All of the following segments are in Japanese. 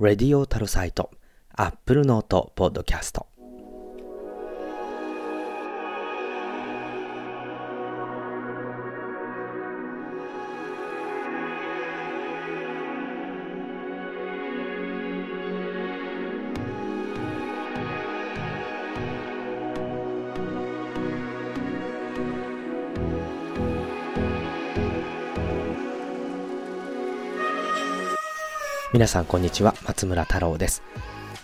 レディオタルサイト、アップルノートポッドキャスト。皆さんこんにちは、松村太郎です。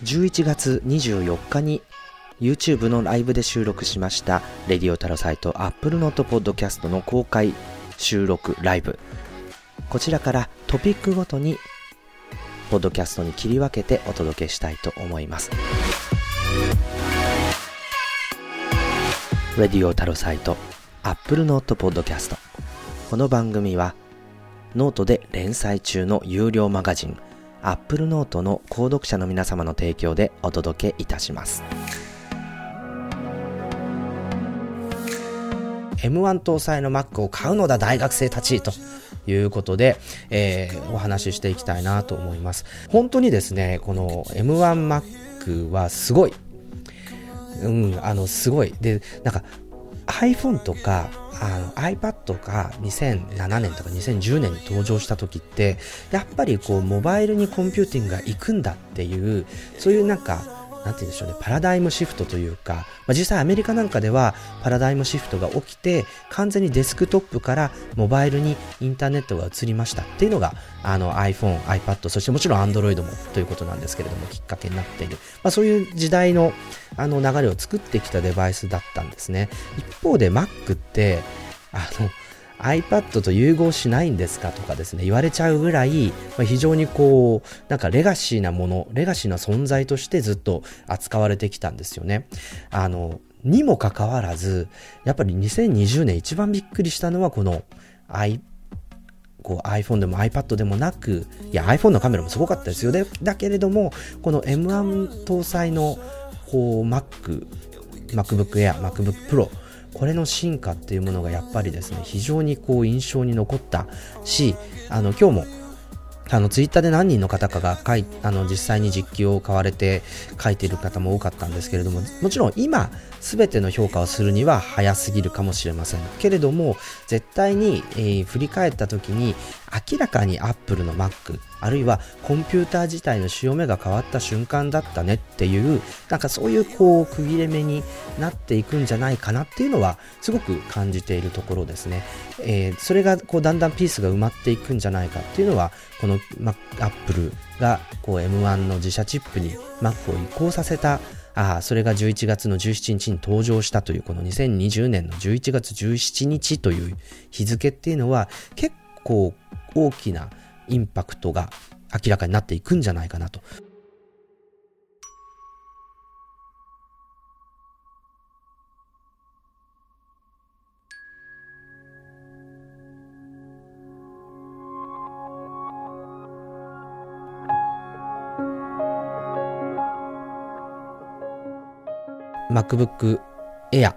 11月24日に YouTube のライブで収録しましたレディオタロサイト Apple Note Podcast の公開収録ライブ。こちらからトピックごとにポッドキャストに切り分けてお届けしたいと思います。レディオタロサイト Apple Note Podcast この番組はノートで連載中の有料マガジン Apple Note の購読者の皆様の提供でお届けいたします。M1 搭載の Mac を買うのだ大学生たちということで、えー、お話ししていきたいなと思います。本当にですね、この M1Mac はすごい。うん、あの、すごい。で、なんか iPhone とかあの iPad が2007年とか2010年に登場した時ってやっぱりこうモバイルにコンピューティングが行くんだっていうそういうなんかなんて言うんでしょうね、パラダイムシフトというか、まあ、実際アメリカなんかではパラダイムシフトが起きて、完全にデスクトップからモバイルにインターネットが移りましたっていうのが、あの iPhone、iPad、そしてもちろん Android もということなんですけれども、きっかけになっている。まあ、そういう時代のあの流れを作ってきたデバイスだったんですね。一方で Mac って、あの、iPad と融合しないんですかとかですね、言われちゃうぐらい、まあ、非常にこう、なんかレガシーなもの、レガシーな存在としてずっと扱われてきたんですよね。あの、にもかかわらず、やっぱり2020年一番びっくりしたのはこの i こう iPhone でも iPad でもなく、いや iPhone のカメラもすごかったですよ。でだけれども、この M1 搭載のこう Mac、MacBook Air、MacBook Pro これの進化っていうものがやっぱりですね非常にこう印象に残ったしあの今日もあのツイッターで何人の方かが書いあの実際に実機を買われて書いている方も多かったんですけれどももちろん今すべての評価をするには早すぎるかもしれません。けれども絶対に、えー、振り返った時に明らかに Apple の Mac あるいはコンピューター自体の潮目が変わった瞬間だったねっていうなんかそういうこう区切れ目になっていくんじゃないかなっていうのはすごく感じているところですね、えー、それがこうだんだんピースが埋まっていくんじゃないかっていうのはこの、Apple がこう M1 の自社チップに Mac を移行させたあそれが11月の17日に登場したというこの2020年の11月17日という日付っていうのは結構大きなインパクトが明らかになっていくんじゃないかなと。MacBook Air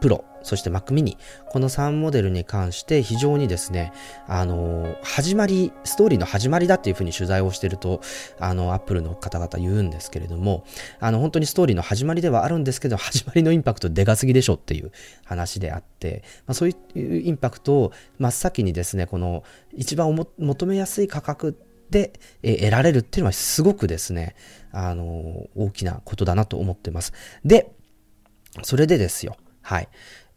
Pro そして Mac mini、この3モデルに関して非常にですね、あの、始まり、ストーリーの始まりだっていうふうに取材をしてると、あの、Apple の方々言うんですけれども、あの、本当にストーリーの始まりではあるんですけど、始まりのインパクトでかすぎでしょっていう話であって、まあ、そういうインパクトを真っ先にですね、この一番求めやすい価格で、得られるっていうのはすごくですね、あの、大きなことだなと思ってます。で、それでですよ。はい。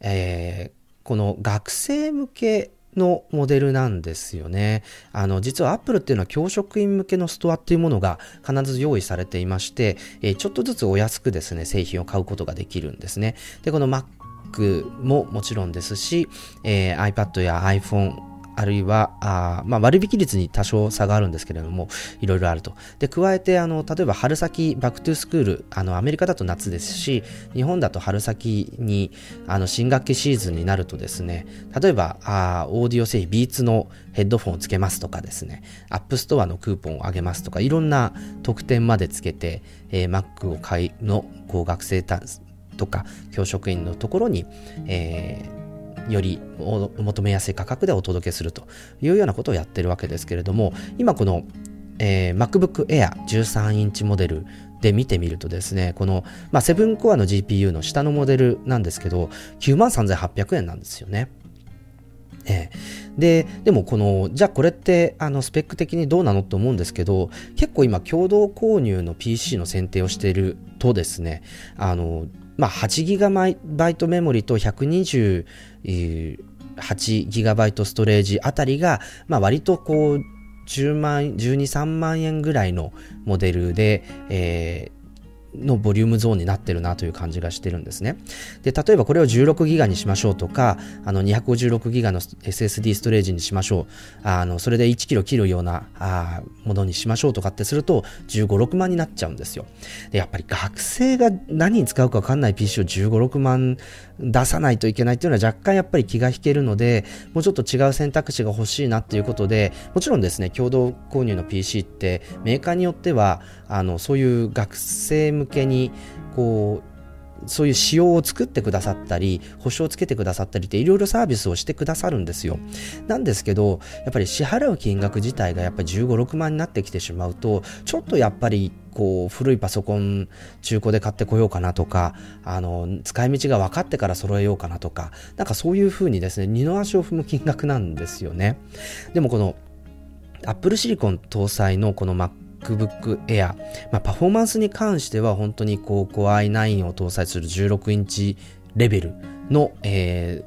えー、この学生向けのモデルなんですよね。あの、実はアップルっていうのは教職員向けのストアっていうものが必ず用意されていまして、えー、ちょっとずつお安くですね、製品を買うことができるんですね。で、この Mac ももちろんですし、えー、iPad や iPhone、あるいは、あまあ、割引率に多少差があるんですけれども、いろいろあると。で、加えて、あの、例えば春先、 Back to School、あの、アメリカだと夏ですし、日本だと春先に、あの、新学期シーズンになるとですね、例えば、あオーディオ製品、 Beats のヘッドフォンをつけますとかですね、 App Store のクーポンをあげますとか、いろんな特典までつけて、えー、Mac を買いの、こう、学生だとか、教職員のところに、えー、よりお求めやすい価格でお届けするというようなことをやってるわけですけれども今このえー、MacBook Air 13インチモデルで見てみるとですね、この、まあ、7コアの GPU の下のモデルなんですけど、93,800円なんですよね。えー、で、でもこの、じゃあこれってあのスペック的にどうなのって思うんですけど、結構今共同購入の PC の選定をしているとですね、あの、まあ、8GB メモリと128 GB ストレージあたりが、まあ、割とこう、10万、12、3万円ぐらいのモデルで、えーのボリュームゾーンになってるなという感じがしてるんですね。で、例えばこれを16ギガにしましょうとか、あの256ギガの SSD ストレージにしましょう。あの、それで1キロ切るようなあものにしましょうとかってすると15、6万になっちゃうんですよ。で、やっぱり学生が何に使うかわかんない PC を15、6万出さないといけないっていうのは若干やっぱり気が引けるので、もうちょっと違う選択肢が欲しいなっていうことで、もちろんですね、共同購入の PC ってメーカーによっては、あの、そういう学生向けに、こう、そういう仕様を作ってくださったり、保証をつけてくださったりっていろいろサービスをしてくださるんですよ。なんですけど、やっぱり支払う金額自体がやっぱり15、6万になってきてしまうと、ちょっとやっぱりこう古いパソコン中古で買ってこようかなとか、あの、使い道が分かってから揃えようかなとか、なんかそういうふうにですね、二の足を踏む金額なんですよね。でもこの、Apple Silicon 搭載のこの Mac MacBook Air、まあ、パフォーマンスに関しては本当にこう Core i9 を搭載する16インチレベルの、え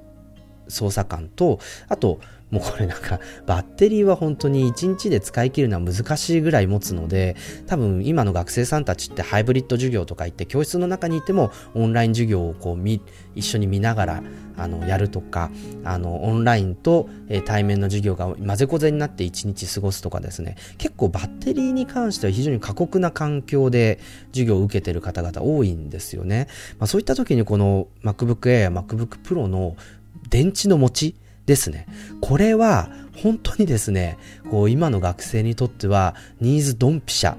ー、操作感と、あと、もうこれなんかバッテリーは本当に1日で使い切るのは難しいぐらい持つので多分今の学生さんたちってハイブリッド授業とか行って教室の中にいてもオンライン授業をこう一緒に見ながらあのやるとかあのオンラインと、え対面の授業が混ぜこぜになって1日過ごすとかですね。結構バッテリーに関しては非常に過酷な環境で授業を受けてる方々多いんですよね、まあ、そういった時にこの MacBook Air や MacBook Pro の電池の持ちですね。これは本当にですね、こう今の学生にとってはニーズドンピシャ。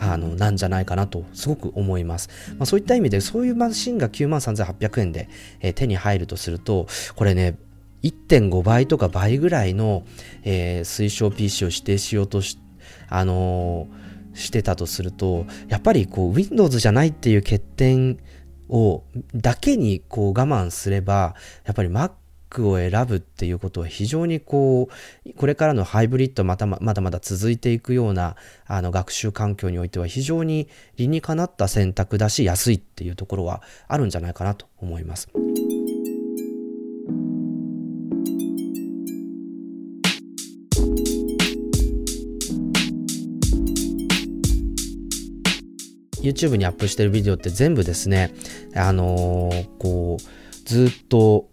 あの、なんじゃないかなと、すごく思います。まあ、そういった意味で、そういうマシンが93,800円で、えー、手に入るとすると、これね、1.5倍とか倍ぐらいの、えー、推奨 PC を指定しようとし、あのー、してたとすると、やっぱりこう、Windows じゃないっていう欠点を、だけにこう我慢すれば、やっぱり Mac クを選ぶっていうことは非常にこう、これからのハイブリッドまたまだまだ続いていくようなあの学習環境においては非常に理にかなった選択だし安いっていうところはあるんじゃないかなと思います。YouTube にアップしてるビデオって全部ですね、あのー、こう、ずっと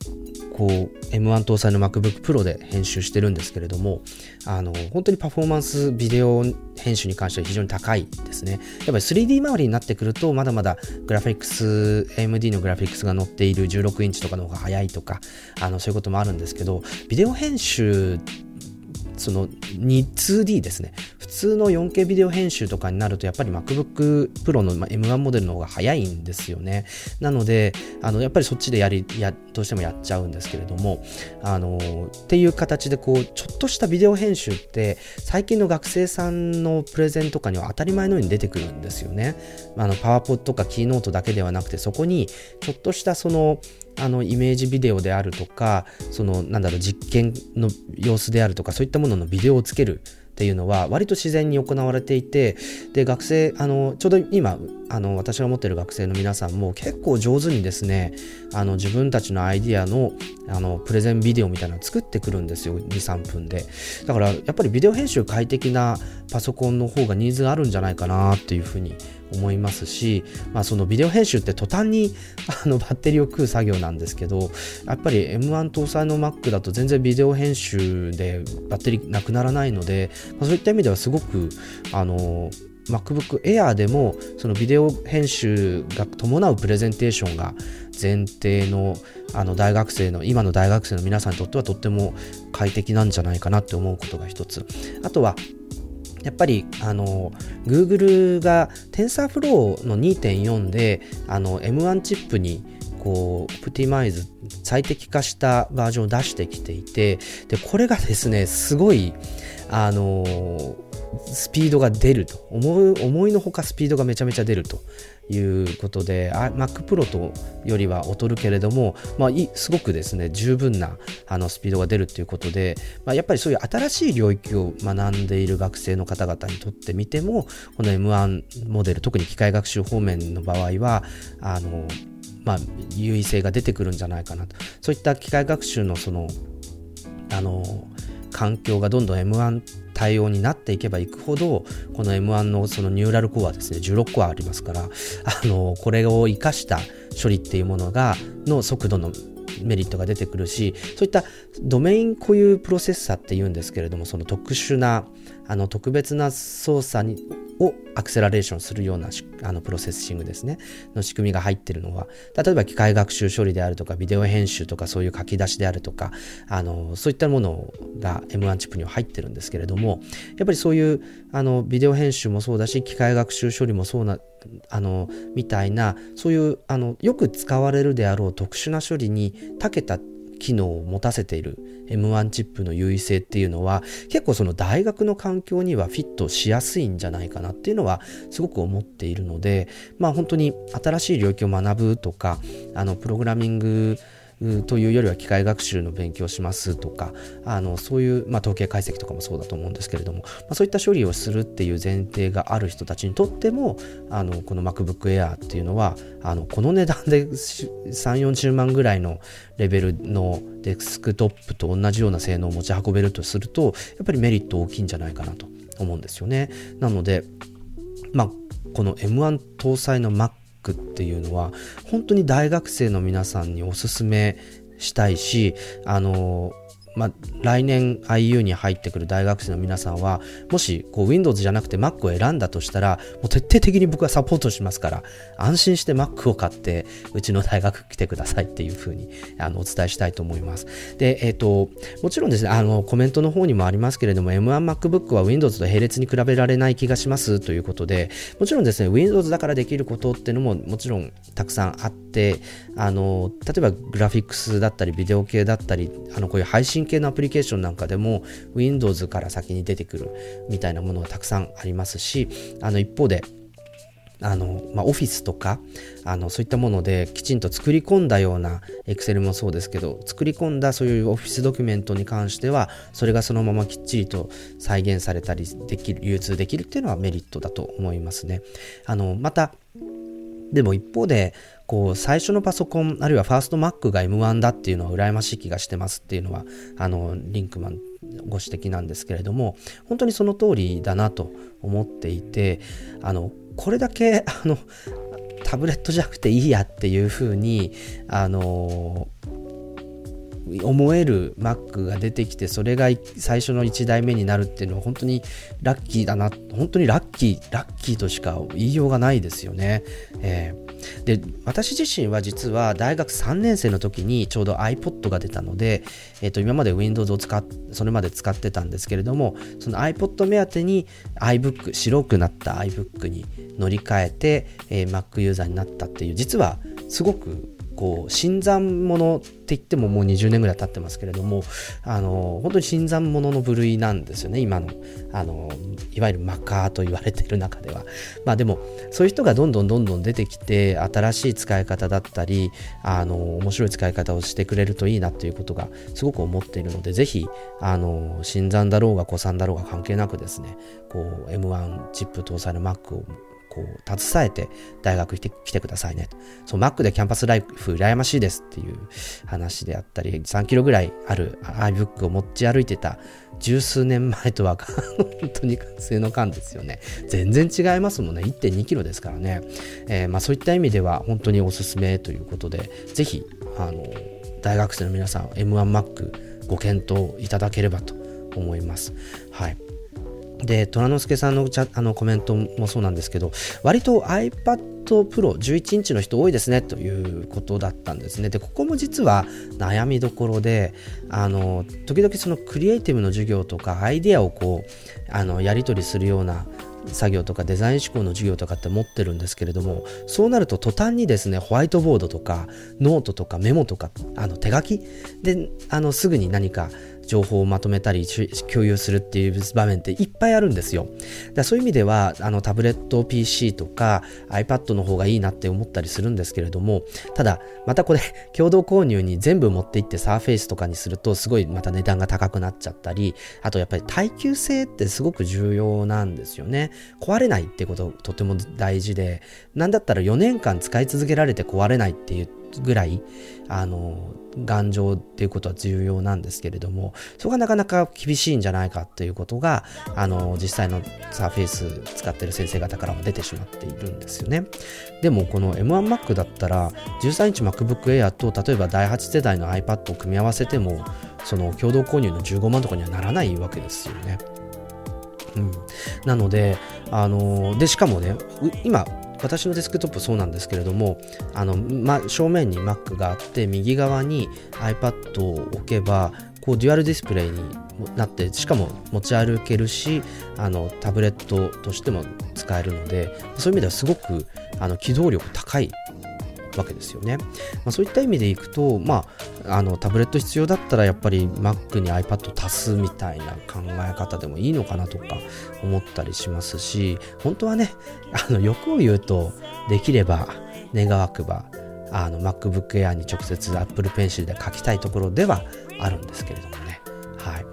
こう M1 搭載の MacBook Pro で編集してるんですけれどもあの本当にパフォーマンスビデオ編集に関しては非常に高いですね。やっぱり 3D 周りになってくるとまだまだグラフィックス AMD のグラフィックスが載っている16インチとかの方が速いとかあのそういうこともあるんですけどビデオ編集その 2D ですね。普通の 4K ビデオ編集とかになると、やっぱり MacBook Pro の M1 モデルの方が早いんですよね。なので、あの、やっぱりそっちでやり、や、どうしてもやっちゃうんですけれども、あの、っていう形で、こう、ちょっとしたビデオ編集って、最近の学生さんのプレゼンとかには当たり前のように出てくるんですよね。あの、パワポとかキーノートだけではなくて、そこに、ちょっとしたその、あのイメージビデオであるとかそのなんだろう実験の様子であるとかそういったもののビデオをつけるっていうのは割と自然に行われていてで学生あのちょうど今あの私が持ってる学生の皆さんも結構上手にですねあの自分たちのアイディアのあのプレゼンビデオみたいなのを作ってくるんですよ23分で。だからやっぱりビデオ編集快適なパソコンの方がニーズがあるんじゃないかなっていうふうに思いますし、まあ、そのビデオ編集って途端に あのバッテリーを食う作業なんですけどやっぱり M1 搭載の Mac だと全然ビデオ編集でバッテリーなくならないので、まあ、そういった意味ではすごくあの MacBook Air でもそのビデオ編集が伴うプレゼンテーションが前提のあの大学生の今の大学生の皆さんにとってはとっても快適なんじゃないかなって思うことが一つ。あとはやっぱりあの Google が TensorFlow の2.4であの M1 チップにこうプティマイズ最適化したバージョンを出してきていてでこれがですねすごいあのスピードが出ると。思う思いのほかスピードがめちゃめちゃ出ると。いうことで Mac Pro とよりは劣るけれども、まあ、すごくですね十分なあのスピードが出るということで、まあ、やっぱりそういう新しい領域を学んでいる学生の方々にとってみてもこの M1 モデル特に機械学習方面の場合はあのまあ、優位性が出てくるんじゃないかなと。そういった機械学習のそのあの環境がどんどん M1 対応になっていけばいくほどこの M1 のそのニューラルコアですね16個ありますからあのこれを生かした処理っていうものがの速度のメリットが出てくるしそういったドメイン固有プロセッサーっていうんですけれどもその特殊なあの特別な操作にをアクセラレーションするようなあのプロセッシングですね。の仕組みが入ってるのは例えば機械学習処理であるとかビデオ編集とかそういう書き出しであるとかあのそういったものが M1 チップには入ってるんですけれどもやっぱりそういうあのビデオ編集もそうだし機械学習処理もそうなあのみたいなそういうあのよく使われるであろう特殊な処理に長けた機能を持たせている M1 チップの優位性っていうのは結構その大学の環境にはフィットしやすいんじゃないかなっていうのはすごく思っているのでまあ本当に新しい領域を学ぶとかあのプログラミングというよりは機械学習の勉強しますとかあのそういう、まあ、統計解析とかもそうだと思うんですけれども、まあ、そういった処理をするっていう前提がある人たちにとってもあのこの MacBook Air っていうのはあのこの値段で3 40万ぐらいのレベルのデスクトップと同じような性能を持ち運べるとするとやっぱりメリット大きいんじゃないかなと思うんですよね。なのでまあこの M1 搭載の Mac クっていうのは本当に大学生の皆さんにおすすめしたいしあのまあ、来年 IU に入ってくる大学生の皆さんはもしこう Windows じゃなくて Mac を選んだとしたらもう徹底的に僕はサポートしますから安心して Mac を買ってうちの大学来てくださいっていうふうにあのお伝えしたいと思います。でえっ、ー、ともちろんですねあのコメントの方にもありますけれども M1MacBook は Windows と並列に比べられない気がしますということでもちろんですね Windows だからできることっていうのももちろんたくさんあってあの例えばグラフィックスだったりビデオ系だったりあのこういう配信系のアプリケーションなんかでも Windows から先に出てくるみたいなものがたくさんありますしあの一方であの、まあ、オフィスとか、あの、そういったものできちんと作り込んだような、Excel もそうですけど、作り込んだそういうオフィスドキュメントに関しては、それがそのままきっちりと再現されたりできる、流通できるっていうのはメリットだと思いますね。あの、また、でも一方で、こう、最初のパソコン、あるいはファーストマックが M1 だっていうのは羨ましい気がしてますっていうのは、あの、リンクマンご指摘なんですけれども、本当にその通りだなと思っていて、あの、これだけ、あの、タブレットじゃなくていいやっていうふうに、あの、思える Mac が出てきてそれが最初の1台目になるっていうのは本当にラッキーだな本当にラッキーラッキーとしか言いようがないですよね、えー、で私自身は実は大学3年生の時にちょうど iPod が出たので、えー、と今まで Windows を使っそれまで使ってたんですけれどもその iPod 目当てに iBook 白くなった iBook に乗り換えて、えー、Mac ユーザーになったっていう実はすごくこう新参者って言ってももう20年ぐらい経ってますけれどもあの本当に新参者の部類なんですよね今の。あのいわゆるマカーと言われている中では。まあでもそういう人がどんどんどんどん出てきて新しい使い方だったりあの面白い使い方をしてくれるといいなということがすごく思っているのでぜひあの新参だろうが古参だろうが関係なくですねこう M1 チップ搭載の Mac をこう、携えて大学来てくださいね。そう、Mac でキャンパスライフ羨ましいですっていう話であったり、3キロぐらいある iBook を持ち歩いてた十数年前とは 本当に学生の間ですよね。全然違いますもんね。1.2キロですからね。えー、まあそういった意味では本当におすすめということで、ぜひ、あの、大学生の皆さん、M1Mac ご検討いただければと思います。はい。で、虎之助さんのチャあのコメントもそうなんですけど、割と iPad Pro 11インチの人多いですねということだったんですね。で、ここも実は悩みどころで、あの、時々そのクリエイティブの授業とかアイデアをこう、あの、やり取りするような作業とかデザイン思考の授業とかって持ってるんですけれどもそうなると途端にですねホワイトボードとかノートとかメモとかあの手書きであのすぐに何か情報をまとめたり共有するっていう場面っていっぱいあるんですよ。だそういう意味ではあのタブレット PC とか iPad の方がいいなって思ったりするんですけれどもただまたこれ 共同購入に全部持っていってサーフェイスとかにするとすごいまた値段が高くなっちゃったりあとやっぱり耐久性ってすごく重要なんですよね。壊れないってこととても大事でなんだったら4年間使い続けられて壊れないっていうぐらいあの頑丈っていうことは重要なんですけれどもそこがなかなか厳しいんじゃないかっていうことがあの実際のサーフェイス使ってる先生方からも出てしまっているんですよね。でもこの M1Mac だったら13インチ MacBook Air と例えば第8世代の iPad を組み合わせてもその共同購入の15万とかにはならないわけですよね。うん、なので、あのでしかもね今私のデスクトップそうなんですけれどもあの、ま、正面に Mac があって右側に iPad を置けばこうデュアルディスプレイになってしかも持ち歩けるしあのタブレットとしても使えるのでそういう意味ではすごくあの機動力高いわけですよね。まあ、そういった意味でいくと、まあ、あのタブレット必要だったらやっぱり Mac に iPad 足すみたいな考え方でもいいのかなとか思ったりしますし本当はねあの欲を言うとできれば願わくばあの MacBook Air に直接 Apple Pencil で書きたいところではあるんですけれどもね。はい。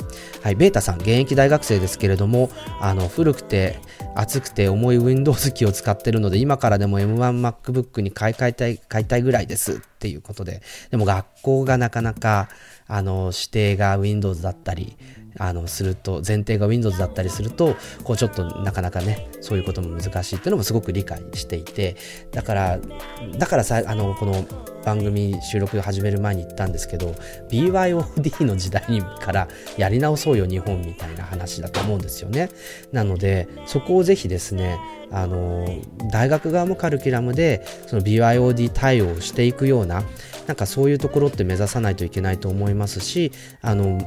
はい、ベータさん、現役大学生ですけれども、あの、古くて、熱くて重い Windows 機を使ってるので、今からでも M1MacBook に買い替えたい、買いたいぐらいですっていうことで、でも学校がなかなか、あの、指定が Windows だったり、あの、すると、前提が Windows だったりすると、こうちょっとなかなかね、そういうことも難しいっていうのもすごく理解していて、だから、だからさ、あの、この番組収録始める前に言ったんですけど、BYOD の時代からやり直そうよ日本みたいな話だと思うんですよね。なので、そこをぜひですね、あの、大学側もカルキュラムで、その BYOD 対応していくような、なんかそういうところって目指さないといけないと思いますし、あの、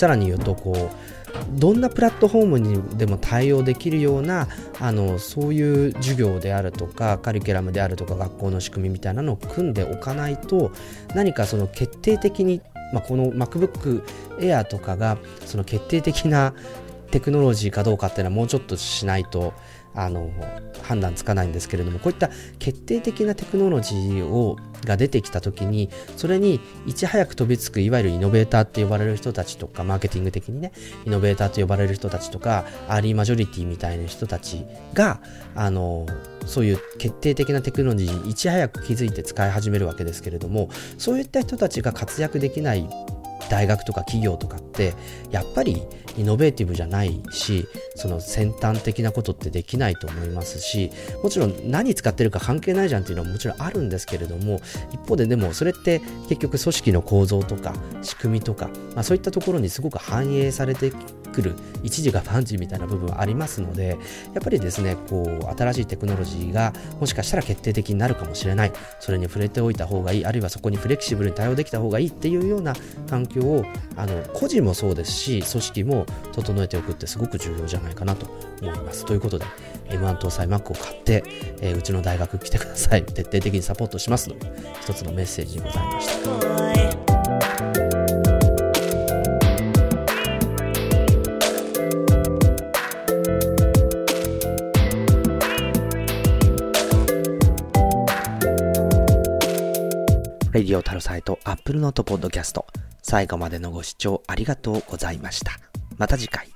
さらに言うとこうどんなプラットフォームにでも対応できるようなあのそういう授業であるとかカリキュラムであるとか学校の仕組みみたいなのを組んでおかないと何かその決定的に、まあ、この MacBook Air とかがその決定的なテクノロジーかどうかっていうのはもうちょっとしないとあの判断つかないんですけれどもこういった決定的なテクノロジーをが出てきた時にそれにいち早く飛びつくいわゆるイノベーターって呼ばれる人たちとかマーケティング的にねイノベーターと呼ばれる人たちとかアーリーマジョリティみたいな人たちがあのそういう決定的なテクノロジーにいち早く気づいて使い始めるわけですけれどもそういった人たちが活躍できない大学とか企業とかってやっぱりイノベーティブじゃないしその先端的なことってできないと思いますしもちろん何使ってるか関係ないじゃんっていうのはもちろんあるんですけれども一方ででもそれって結局組織の構造とか仕組みとか、まあ、そういったところにすごく反映されてくる一時が万事みたいな部分はありますのでやっぱりですねこう新しいテクノロジーがもしかしたら決定的になるかもしれない。それに触れておいた方がいい。あるいはそこにフレキシブルに対応できた方がいいっていうような環境をあの個人もそうですし組織も整えておくってすごく重要じゃないかなと思いますということで M1 搭載 Mac を買って、えー、うちの大学来てください徹底的にサポートしますので一つのメッセージにございましたレディオタロサイト Apple Note Podcast。最後までのご視聴ありがとうございました。また次回。